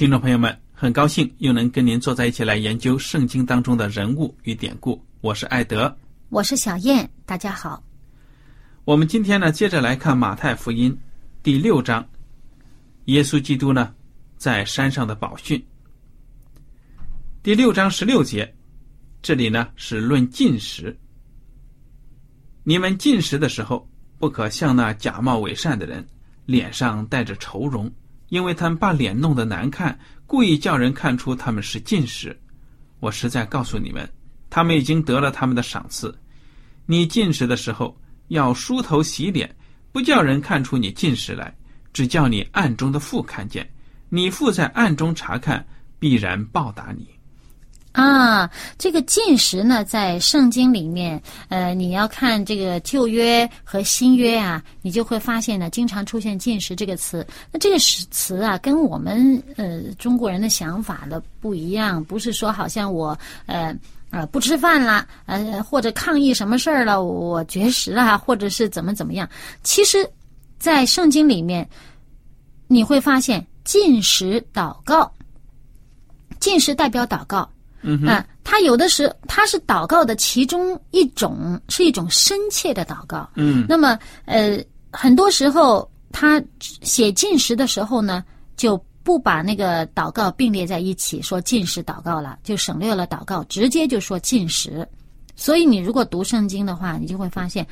听众朋友们，很高兴又能跟您坐在一起来研究圣经当中的人物与典故。我是艾德，我是小燕，大家好。我们今天呢，接着来看马太福音。第六章，耶稣基督呢，在山上的宝训。第六章十六节，这里呢是论进食。你们进食的时候，不可像那假冒伪善的人，脸上带着愁容，因为他们把脸弄得难看，故意叫人看出他们是近视。我实在告诉你们，他们已经得了他们的赏赐。你进食的时候，要梳头洗脸。不叫人看出你进食来，只叫你暗中的父看见，你父在暗中查看，必然报答你。啊，这个进食呢，在圣经里面，呃，你要看这个旧约和新约啊，你就会发现呢，经常出现进食这个词。那这个词啊，跟我们呃中国人的想法的不一样，不是说好像我呃。啊，不吃饭了，呃，或者抗议什么事儿了，我绝食了，或者是怎么怎么样？其实，在圣经里面，你会发现进食祷告，进食代表祷告，嗯啊，他有的时他是祷告的其中一种，是一种深切的祷告，嗯，那么呃，很多时候他写进食的时候呢，就。不把那个祷告并列在一起，说进食祷告了，就省略了祷告，直接就说进食。所以你如果读圣经的话，你就会发现，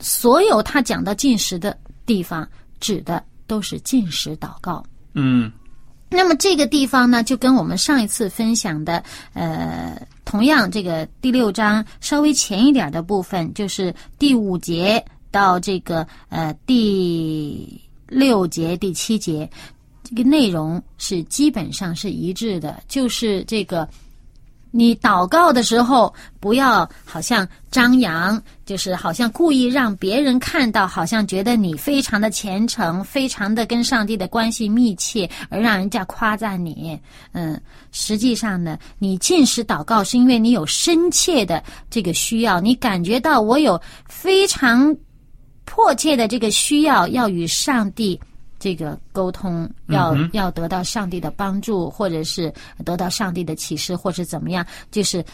所有他讲到进食的地方，指的都是进食祷告。嗯，那么这个地方呢，就跟我们上一次分享的，呃，同样这个第六章稍微前一点的部分，就是第五节到这个呃第六节、第七节。这个内容是基本上是一致的，就是这个，你祷告的时候不要好像张扬，就是好像故意让别人看到，好像觉得你非常的虔诚，非常的跟上帝的关系密切，而让人家夸赞你。嗯，实际上呢，你进食祷告是因为你有深切的这个需要，你感觉到我有非常迫切的这个需要，要与上帝。这个沟通要要得到上帝的帮助，或者是得到上帝的启示，或者怎么样，就是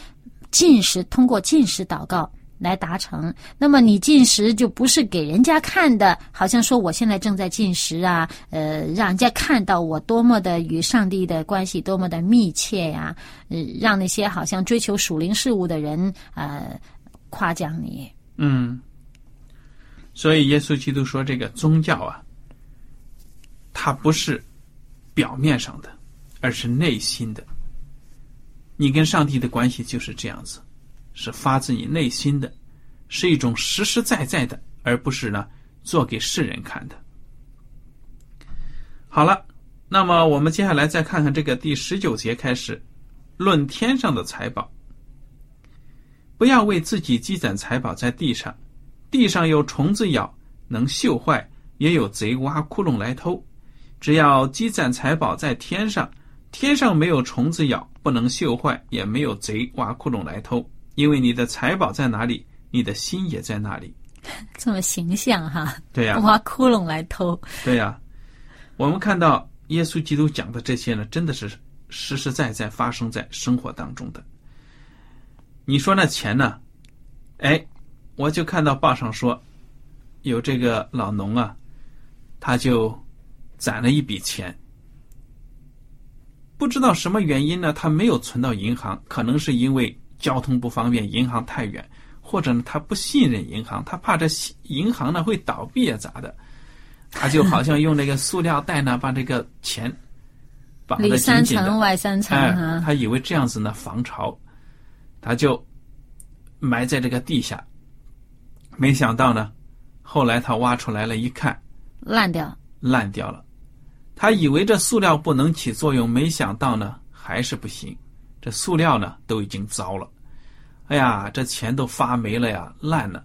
进食，通过进食祷告来达成。那么你进食就不是给人家看的，好像说我现在正在进食啊，呃，让人家看到我多么的与上帝的关系多么的密切呀，呃，让那些好像追求属灵事物的人呃夸奖你。嗯，所以耶稣基督说这个宗教啊。它不是表面上的，而是内心的。你跟上帝的关系就是这样子，是发自你内心的，是一种实实在在的，而不是呢做给世人看的。好了，那么我们接下来再看看这个第十九节开始论天上的财宝。不要为自己积攒财宝在地上，地上有虫子咬，能锈坏；也有贼挖窟窿来偷。只要积攒财宝在天上，天上没有虫子咬，不能锈坏，也没有贼挖窟窿来偷。因为你的财宝在哪里，你的心也在哪里。这么形象哈？对呀、挖窟窿来偷。对呀、我们看到耶稣基督讲的这些呢，真的是实实在在发生在生活当中的。你说那钱呢？哎，我就看到报上说，有这个老农啊，他就攒了一笔钱，不知道什么原因呢，他没有存到银行，可能是因为交通不方便，银行太远，或者呢他不信任银行，他怕这银行呢会倒闭啊咋的？他就好像用那个塑料袋呢，把这个钱绑得紧紧的层，外三层哎，。他以为这样子呢防潮，他就埋在这个地下。没想到呢，后来他挖出来了，一看烂掉。烂掉了。他以为这塑料不能起作用，没想到呢还是不行。这塑料呢都已经糟了，哎呀，这钱都发霉了呀，烂了，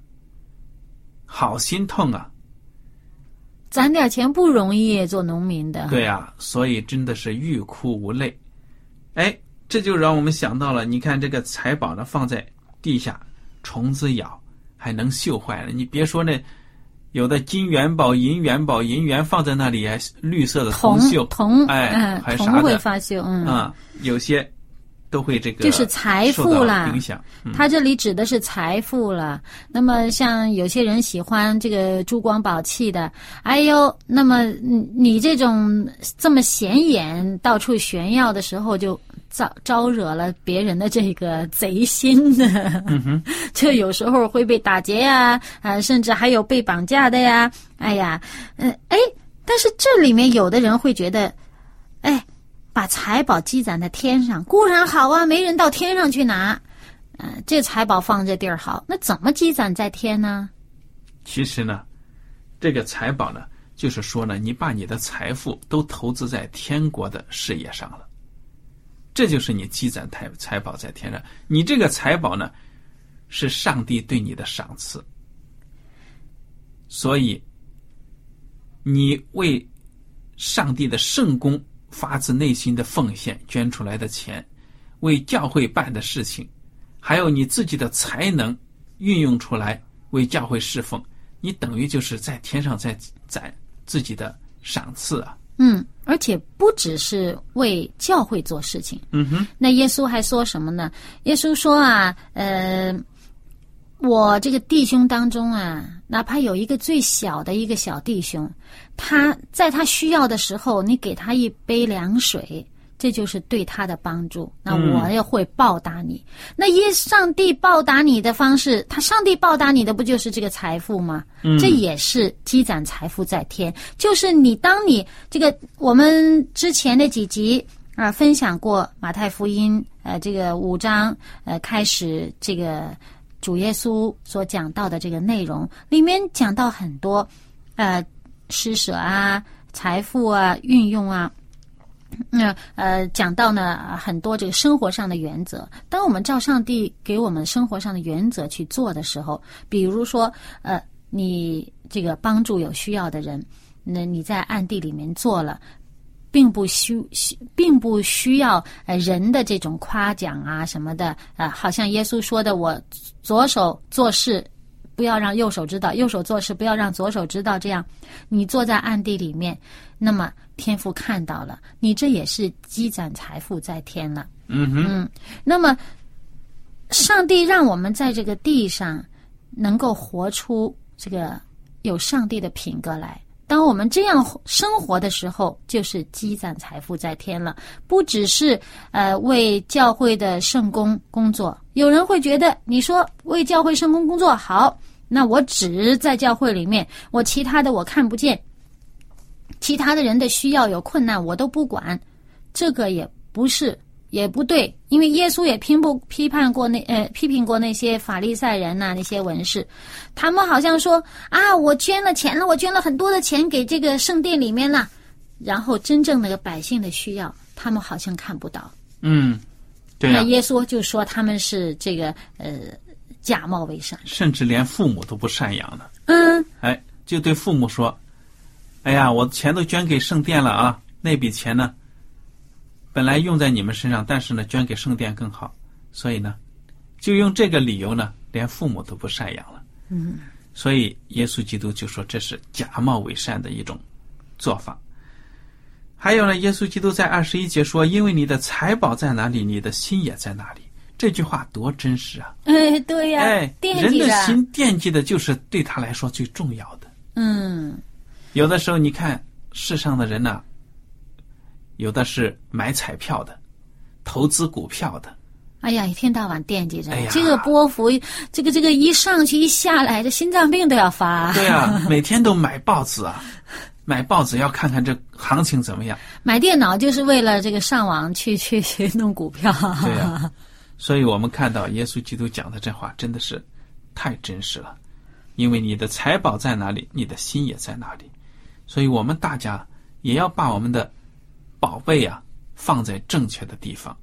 好心痛啊！攒点钱不容易，做农民的。对呀、所以真的是欲哭无泪。哎，这就让我们想到了，你看这个财宝呢放在地下，虫子咬还能锈坏了。你别说那有的金元宝、银元宝、银元放在那里还绿色的铜锈，铜哎嗯铜还啥的会发锈，嗯，啊、有些都会这个就是财富啦影响。嗯它这里指的是财富了。那么像有些人喜欢这个珠光宝气的，哎呦，那么你你这种这么显眼、到处炫耀的时候，就招招惹了别人的这个贼心呢。嗯哼，这有时候会被打劫呀，啊，甚至还有被绑架的呀。哎呀，嗯、哎，但是这里面有的人会觉得，哎，把财宝积攒在天上固然好啊，没人到天上去拿。呃，这财宝放这地儿好，那怎么积攒在天呢？其实呢，这个财宝呢，就是说呢，你把你的财富都投资在天国的事业上了，这就是你积攒财财宝在天上。你这个财宝呢，是上帝对你的赏赐，所以你为上帝的圣功发自内心的奉献捐出来的钱，为教会办的事情，还有你自己的才能运用出来为教会侍奉，你等于就是在天上在攒自己的赏赐啊。嗯，而且不只是为教会做事情。嗯哼，那耶稣还说什么呢？耶稣说啊，呃，我这个弟兄当中啊，哪怕有一个最小的一个小弟兄，他在他需要的时候，你给他一杯凉水，这就是对他的帮助。那嗯我也会报答你。那耶上帝报答你的方式，他上帝报答你的不就是这个财富吗？这也是积攒财富在天，就是你当你这个我们之前的几集啊、分享过马太福音呃这个五章呃开始这个主耶稣所讲到的这个内容，里面讲到很多呃施舍啊、财富啊、运用啊。那呃，讲到呢很多这个生活上的原则。当我们照上帝给我们生活上的原则去做的时候，比如说呃，你这个帮助有需要的人，那你在暗地里面做了。并不需需，并不需要呃人的这种夸奖啊什么的，呃，好像耶稣说的，我左手做事不要让右手知道，右手做事不要让左手知道，这样你坐在暗地里面，那么天父看到了，你这也是积攒财富在天了。嗯哼，那么，上帝让我们在这个地上能够活出这个有上帝的品格来。当我们这样生活的时候，就是积攒财富在天了。不只是呃为教会的圣工工作，有人会觉得你说为教会圣工工作好，那我只在教会里面，我其他的我看不见，其他的人的需要有困难我都不管，这个也不是也不对，因为耶稣也批不批判过那呃批评过那些法利赛人呐、那些文士，他们好像说啊，我捐了钱了，我捐了很多的钱给这个圣殿里面了，然后真正那个百姓的需要，他们好像看不到。嗯，对啊、那耶稣就说他们是这个呃假冒为善。甚至连父母都不赡养了。嗯，哎，就对父母说：“哎呀，我钱都捐给圣殿了啊，那笔钱呢，本来用在你们身上，但是呢，捐给圣殿更好，所以呢，就用这个理由呢，连父母都不赡养了。”嗯，所以耶稣基督就说这是假冒伪善的一种做法。还有呢，耶稣基督在二十一节说：“因为你的财宝在哪里，你的心也在哪里。”这句话多真实啊！哎，对呀、哎，人惦记着。的心惦记的就是对他来说最重要的。嗯，有的时候，你看世上的人呢、有的是买彩票的，投资股票的，哎呀，一天到晚惦记着、哎呀这个波幅，这个这个一上去一下来，这心脏病都要发。对啊，每天都买报纸啊，买报纸要看看这行情怎么样。买电脑就是为了这个上网去去去弄股票。对呀、所以我们看到耶稣基督讲的这话真的是太真实了，因为你的财宝在哪里，你的心也在哪里。所以我们大家也要把我们的宝贝啊放在正确的地方，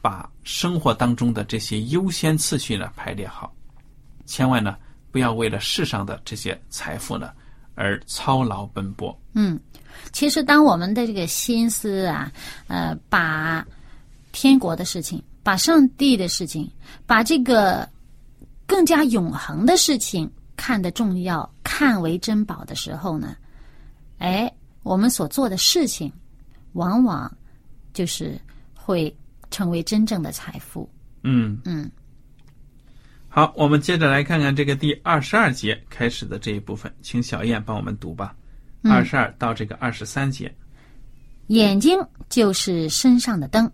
把生活当中的这些优先次序呢排列好，千万呢不要为了世上的这些财富呢而操劳奔波。嗯，其实当我们的这个心思啊，呃，把天国的事情、把上帝的事情、把这个更加永恒的事情看得重要、看为珍宝的时候呢，哎，我们所做的事情，往往就是会成为真正的财富。嗯嗯，好，我们接着来看看这个第二十二节开始的这一部分，请小燕帮我们读吧。二十二到这个二十三节，眼睛就是身上的灯，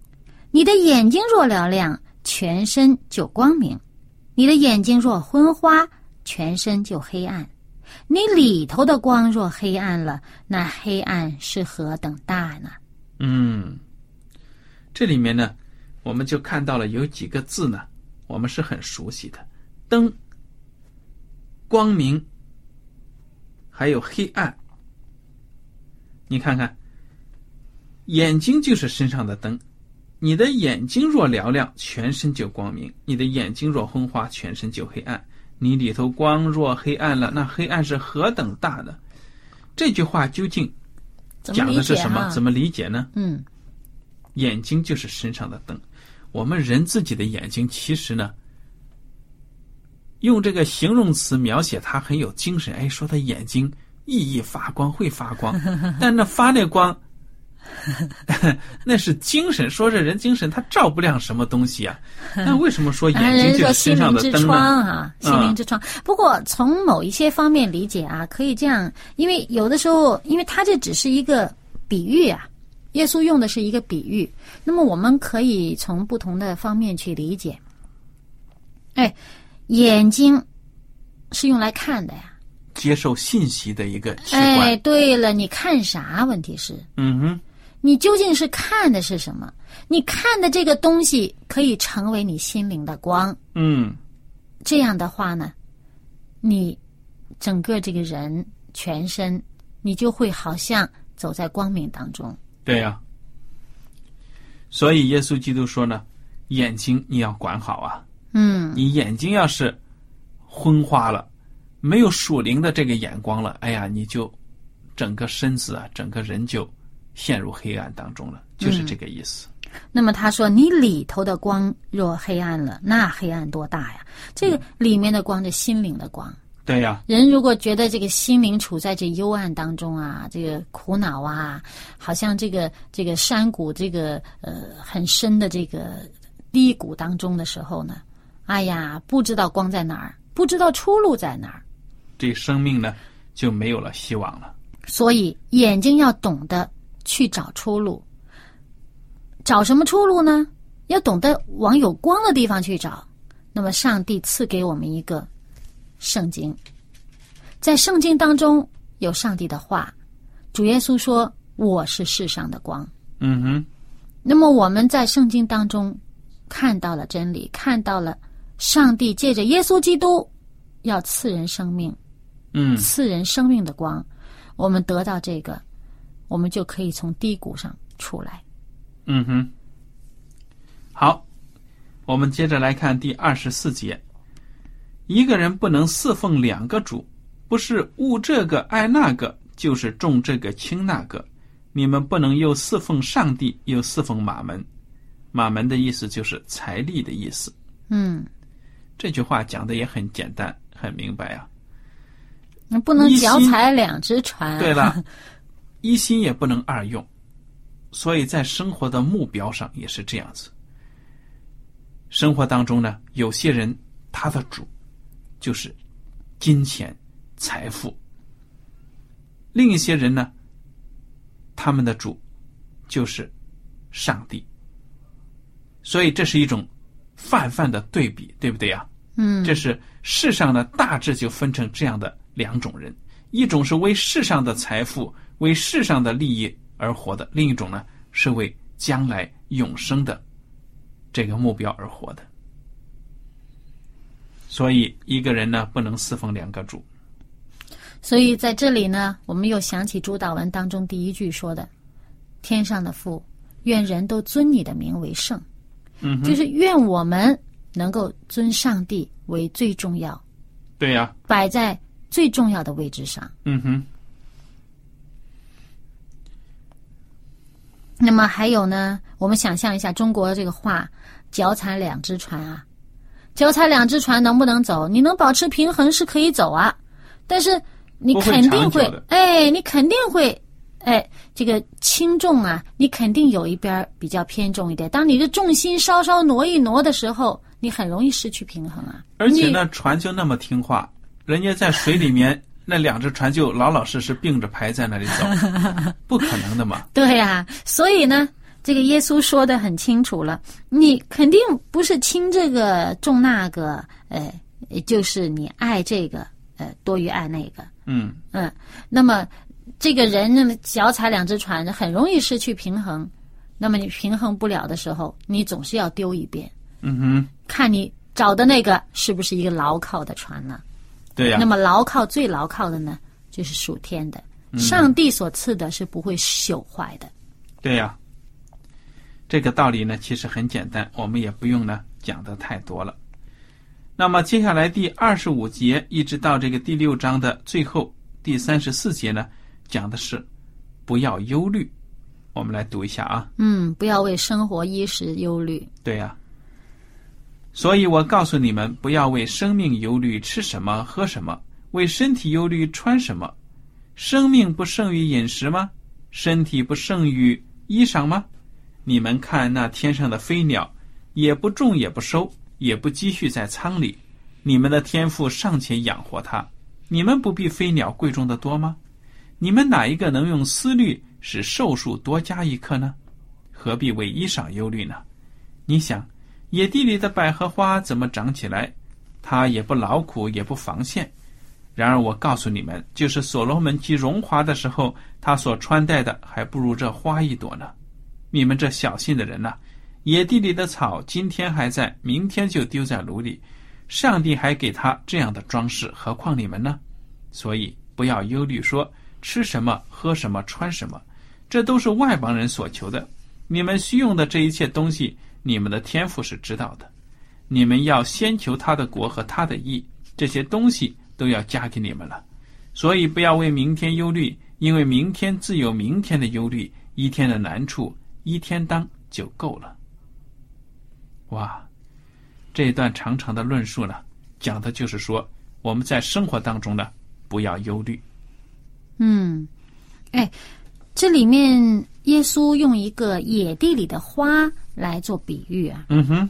你的眼睛若嘹亮，全身就光明；你的眼睛若昏花，全身就黑暗。你里头的光若黑暗了，那黑暗是何等大呢？嗯，这里面呢，我们就看到了有几个字呢，我们是很熟悉的：灯、光明，还有黑暗。你看看，眼睛就是身上的灯，你的眼睛若嘹亮，全身就光明；你的眼睛若昏花，全身就黑暗。你里头光若黑暗了，那黑暗是何等大呢？这句话究竟讲的是什么？怎么理解呢？嗯眼睛就是身上的灯。我们人自己的眼睛，其实呢，用这个形容词描写它很有精神。哎，说他眼睛熠熠发光，会发光，但那发那光，那是精神。说这人精神，他照不亮什么东西啊？那为什么说啊，眼睛就是说心灵之身上的灯呢？窗啊，心灵之窗。不过从某一些方面理解啊，可以这样，因为有的时候，因为它这只是一个比喻啊，耶稣用的是一个比喻，那么我们可以从不同的方面去理解。哎，眼睛是用来看的呀。接受信息的一个器哎，对了，你看啥？问题是，嗯哼，你究竟是看的是什么？你看的这个东西可以成为你心灵的光。嗯，这样的话呢，你整个这个人全身，你就会好像走在光明当中。对呀、所以耶稣基督说呢，眼睛你要管好啊。嗯，你眼睛要是昏花了，没有属灵的这个眼光了，哎呀，你就整个身子啊，整个人就陷入黑暗当中了，就是这个意思。那么他说，你里头的光若黑暗了，那黑暗多大呀？这个里面的光，这心灵的光。对呀、人如果觉得这个心灵处在这幽暗当中啊，这个苦恼啊，好像这个这个山谷这个呃很深的这个低谷当中的时候呢，哎呀，不知道光在哪儿，不知道出路在哪儿。这生命呢就没有了希望了。所以眼睛要懂得去找出路。找什么出路呢？要懂得往有光的地方去找。那么，上帝赐给我们一个圣经，在圣经当中有上帝的话。主耶稣说：“我是世上的光。嗯哼，”那么我们在圣经当中看到了真理，看到了上帝借着耶稣基督要赐人生命，嗯，赐人生命的光，我们得到这个，我们就可以从低谷上出来。嗯哼。好，我们接着来看第二十四节。一个人不能侍奉两个主，不是务这个爱那个，就是重这个轻那个。你们不能又侍奉上帝，又侍奉马门。马门的意思就是财力的意思。嗯，这句话讲的也很简单，很明白啊。你不能脚踩两只船。对了，一心也不能二用，所以在生活的目标上也是这样子。生活当中呢，有些人他的主就是金钱、财富；另一些人呢，他们的主就是上帝。所以这是一种泛泛的对比，对不对呀？嗯，这是世上呢大致就分成这样的两种人：一种是为世上的财富、为世上的利益而活的；另一种呢是为将来永生的这个目标而活的。所以，一个人呢不能侍奉两个主。所以在这里呢，我们又想起主祷文当中第一句说的：“天上的父，愿人都尊你的名为圣。”嗯，就是愿我们能够尊上帝为最重要，对呀、摆在最重要的位置上。嗯哼，那么还有呢，我们想象一下中国这个话“脚踩两只船”啊，脚踩两只船能不能走？你能保持平衡是可以走啊，但是你肯定会哎，你肯定会，哎，这个轻重啊，你肯定有一边儿比较偏重一点。当你的重心稍稍挪一挪的时候，你很容易失去平衡啊。而且呢，船就那么听话，人家在水里面那两只船就老老实实并着排在那里走，不可能的嘛。对呀、所以呢，这个耶稣说的很清楚了，你肯定不是轻这个重那个，呃，就是你爱这个，呃，多于爱那个，嗯，嗯，那么这个人呢，脚踩两只船，很容易失去平衡。那么你平衡不了的时候，你总是要丢一边，嗯哼，看你找的那个是不是一个牢靠的船呢？对呀、那么牢靠最牢靠的呢，就是属天的，上帝所赐的是不会朽坏的。对呀、这个道理呢，其实很简单，我们也不用呢讲的太多了。那么接下来第二十五节一直到这个第六章的最后第三十四节呢，讲的是不要忧虑。我们来读一下啊。嗯，不要为生活衣食忧虑。对呀、所以我告诉你们，不要为生命忧虑吃什么喝什么，为身体忧虑穿什么。生命不胜于饮食吗？身体不胜于衣裳吗？你们看那天上的飞鸟，也不种也不收，也不积蓄在仓里，你们的天赋尚且养活它，你们不比飞鸟贵重的多吗？你们哪一个能用思虑使寿数多加一刻呢？何必为衣裳忧虑呢？你想，野地里的百合花怎么长起来？它也不劳苦，也不防线。然而我告诉你们，就是所罗门极荣华的时候，他所穿戴的还不如这花一朵呢。你们这小心的人呐、野地里的草今天还在，明天就丢在炉里。上帝还给他这样的装饰，何况你们呢？所以不要忧虑说吃什么、喝什么、穿什么，这都是外邦人所求的。你们需用的这一切东西，你们的天赋是知道的。你们要先求他的国和他的义，这些东西都要加给你们了。所以不要为明天忧虑，因为明天自有明天的忧虑，一天的难处一天当就够了。哇，这一段长长的论述呢，讲的就是说我们在生活当中呢，不要忧虑。嗯，哎，这里面耶稣用一个野地里的花来做比喻啊。嗯哼，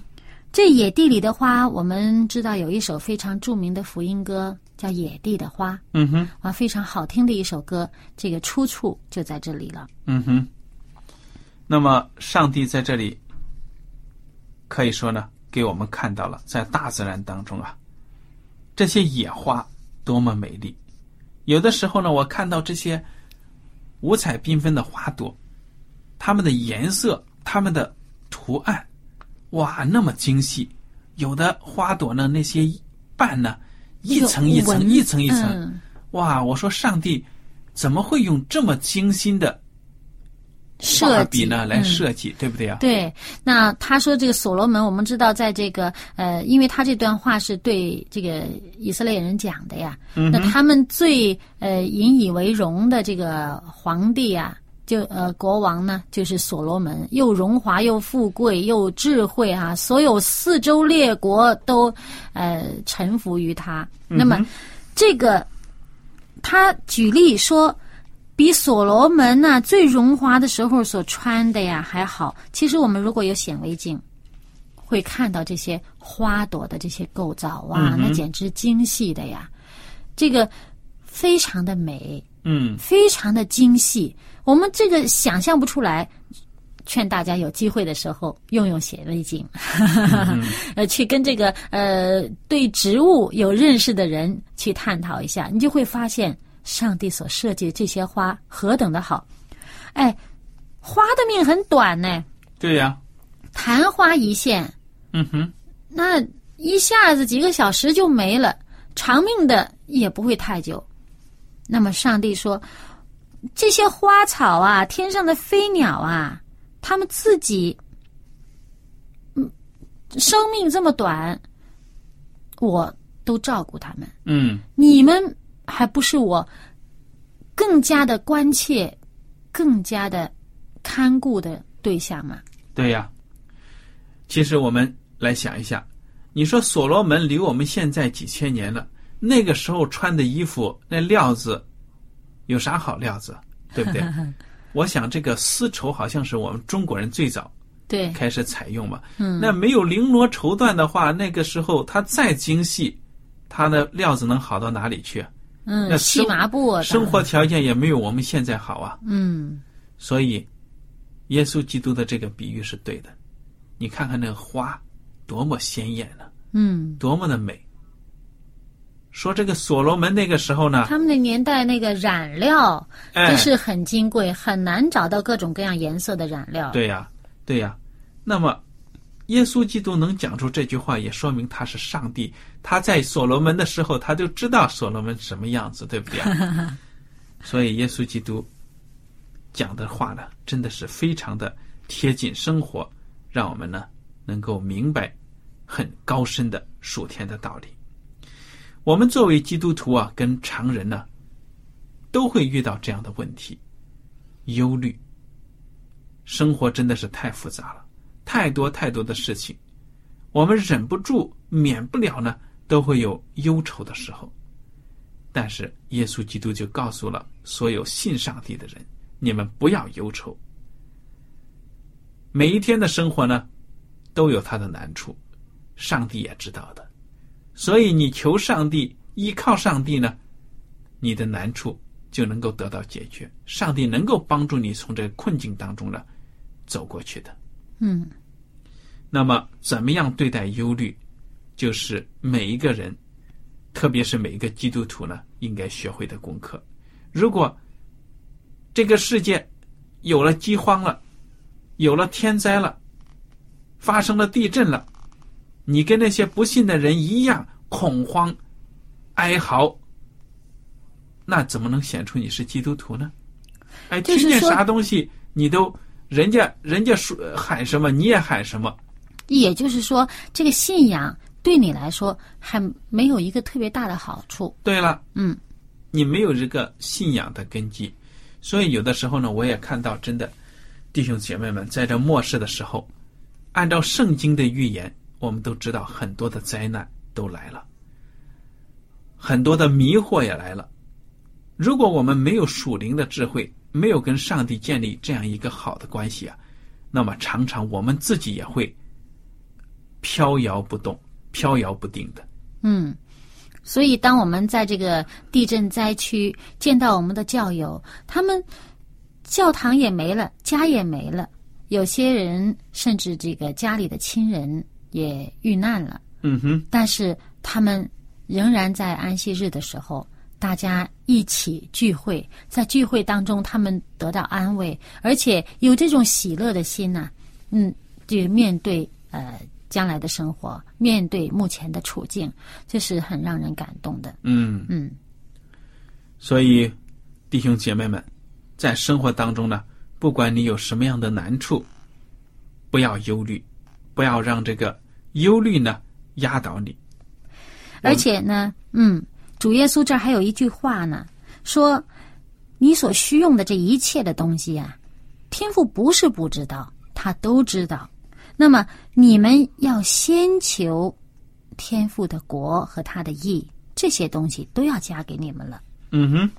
这野地里的花，我们知道有一首非常著名的福音歌，叫《野地的花》嗯哼，啊，非常好听的一首歌。这个出处就在这里了。嗯哼。那么，上帝在这里可以说呢，给我们看到了在大自然当中啊，这些野花多么美丽。有的时候呢，我看到这些五彩缤纷的花朵，它们的颜色、它们的图案，哇，那么精细。有的花朵呢，那些瓣呢，一层一层、一层一层，嗯哇！我说上帝怎么会用这么精心的设计呢来嗯设计，对不对啊？对，那他说这个所罗门，我们知道在这个呃，因为他这段话是对这个以色列人讲的呀，嗯那他们最呃引以为荣的这个皇帝啊，就呃国王呢，就是所罗门，又荣华又富贵又智慧啊，所有四周列国都呃臣服于他。那么这个他举例说。比所罗门呐、最荣华的时候所穿的呀还好。其实我们如果有显微镜，会看到这些花朵的这些构造，哇，那简直精细的呀！这个非常的美，嗯，非常的精细，我们这个想象不出来。劝大家有机会的时候用用显微镜，呃，去跟这个呃对植物有认识的人去探讨一下，你就会发现上帝所设计的这些花何等的好。哎，花的命很短呢，对呀、昙花一现，嗯哼，那一下子几个小时就没了，长命的也不会太久。那么上帝说，这些花草啊，天上的飞鸟啊，它们自己，嗯，生命这么短，我都照顾他们。嗯，你们还不是我更加的关切、更加的看顾的对象吗？对呀、其实我们来想一下，你说所罗门离我们现在几千年了，那个时候穿的衣服那料子有啥好料子，对不对？我想这个丝绸好像是我们中国人最早对，开始采用嘛。嗯，那没有绫罗绸缎的话，那个时候它再精细，它的料子能好到哪里去？那嗯，细生麻布生活条件也没有我们现在好啊。嗯。所以，耶稣基督的这个比喻是对的。你看看那个花，多么鲜艳呢、嗯，多么的美。说这个所罗门那个时候呢，他们那年代那个染料真，是很金贵，很难找到各种各样颜色的染料。对呀、对呀、那么，耶稣基督能讲出这句话，也说明他是上帝。他在所罗门的时候，他就知道所罗门什么样子，对不对、啊？所以，耶稣基督讲的话呢，真的是非常的贴近生活，让我们呢能够明白很高深的属天的道理。我们作为基督徒啊，跟常人呢，都会遇到这样的问题：忧虑。生活真的是太复杂了，太多太多的事情，我们忍不住、免不了呢，都会有忧愁的时候。但是耶稣基督就告诉了所有信上帝的人：你们不要忧愁。每一天的生活呢，都有它的难处，上帝也知道的。所以你求上帝，依靠上帝呢，你的难处就能够得到解决。上帝能够帮助你从这个困境当中呢走过去的。嗯那么，怎么样对待忧虑，就是每一个人，特别是每一个基督徒呢，应该学会的功课。如果这个世界有了饥荒了，有了天灾了，发生了地震了，你跟那些不信的人一样恐慌、哀嚎，那怎么能显出你是基督徒呢？哎，听见啥东西你都人家人家说喊什么你也喊什么，也就是说，这个信仰对你来说还没有一个特别大的好处。对了，嗯，你没有这个信仰的根基，所以有的时候呢，我也看到真的弟兄姐妹们在这末世的时候，按照圣经的预言，我们都知道很多的灾难都来了，很多的迷惑也来了。如果我们没有属灵的智慧，没有跟上帝建立这样一个好的关系啊，那么常常我们自己也会飘摇不动、飘摇不定的。嗯，所以当我们在这个地震灾区见到我们的教友，他们教堂也没了，家也没了，有些人甚至这个家里的亲人也遇难了。嗯哼，但是他们仍然在安息日的时候，大家一起聚会，在聚会当中，他们得到安慰，而且有这种喜乐的心呐、嗯，就面对呃将来的生活，面对目前的处境，这是很让人感动的。嗯。嗯所以，弟兄姐妹们，在生活当中呢，不管你有什么样的难处，不要忧虑，不要让这个忧虑呢压倒你。而且呢，嗯，主耶稣这儿还有一句话呢，说你所需用的这一切的东西啊，天父不是不知道，他都知道。那么你们要先求天父的国和他的义，这些东西都要加给你们了。嗯哼，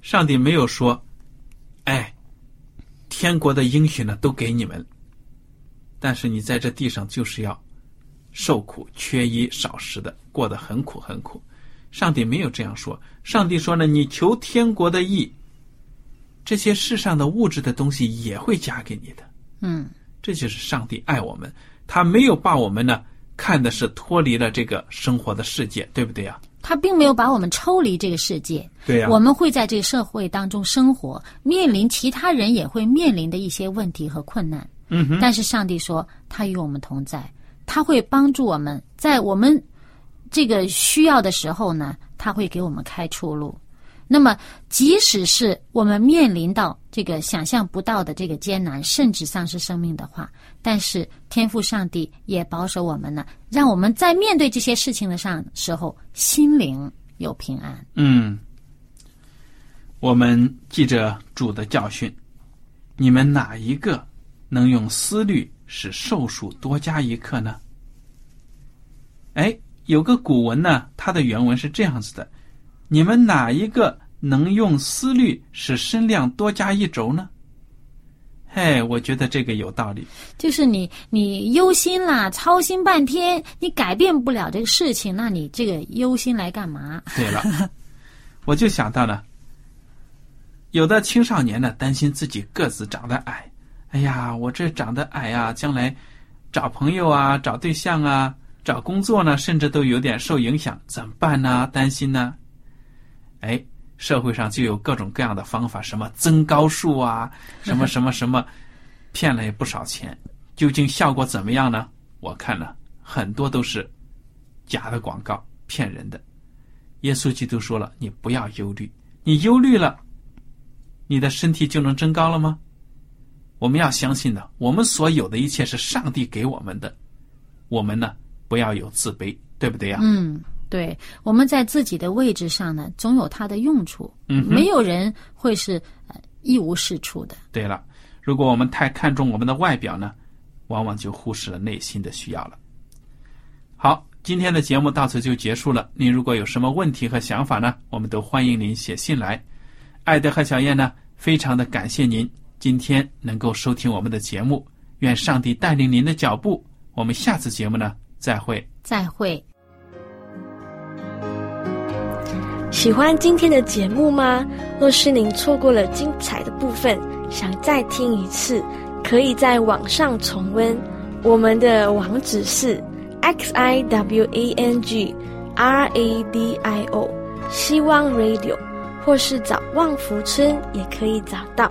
上帝没有说，哎，天国的应许呢都给你们，但是你在这地上就是要受苦、缺衣少食的，过得很苦很苦。上帝没有这样说，上帝说呢，你求天国的义，这些世上的物质的东西也会加给你的。嗯，这就是上帝爱我们，他没有把我们呢看的是脱离了这个生活的世界，对不对呀？他并没有把我们抽离这个世界。对呀我们会在这个社会当中生活，面临其他人也会面临的一些问题和困难。嗯哼，但是上帝说，他与我们同在，他会帮助我们，在我们这个需要的时候呢，他会给我们开出路。那么，即使是我们面临到这个想象不到的这个艰难，甚至丧失生命的话，但是天赋上帝也保守我们呢，让我们在面对这些事情的上时候，心灵有平安。嗯，我们记着主的教训，你们哪一个能用思虑使寿数多加一刻呢？哎，有个古文呢，它的原文是这样子的：你们哪一个能用思虑使身量多加一轴呢？嘿，我觉得这个有道理。就是你你忧心啦，操心半天，你改变不了这个事情，那你这个忧心来干嘛？对了，我就想到了，有的青少年呢担心自己个子长得矮，哎呀，我这长得矮啊，将来找朋友啊、找对象啊、找工作呢，甚至都有点受影响，怎么办呢？担心呢？哎，社会上就有各种各样的方法，什么增高术啊，什么什么什么，骗了也不少钱。究竟效果怎么样呢？我看了很多都是假的广告，骗人的。耶稣基督说了：“你不要忧虑，你忧虑了，你的身体就能增高了吗？”我们要相信的，我们所有的一切是上帝给我们的，我们呢不要有自卑，对不对呀？嗯，对，我们在自己的位置上呢，总有它的用处。嗯没有人会是呃一无是处的。对了，如果我们太看重我们的外表呢，往往就忽视了内心的需要了。好，今天的节目到此就结束了。您如果有什么问题和想法呢，我们都欢迎您写信来。艾德和小燕呢，非常的感谢您今天能够收听我们的节目。愿上帝带领您的脚步。我们下次节目呢，再会。再会。喜欢今天的节目吗？若是您错过了精彩的部分，想再听一次，可以在网上重温。我们的网址是 x i w a n g r a d i o 希望 Radio，或是找旺福村也可以找到。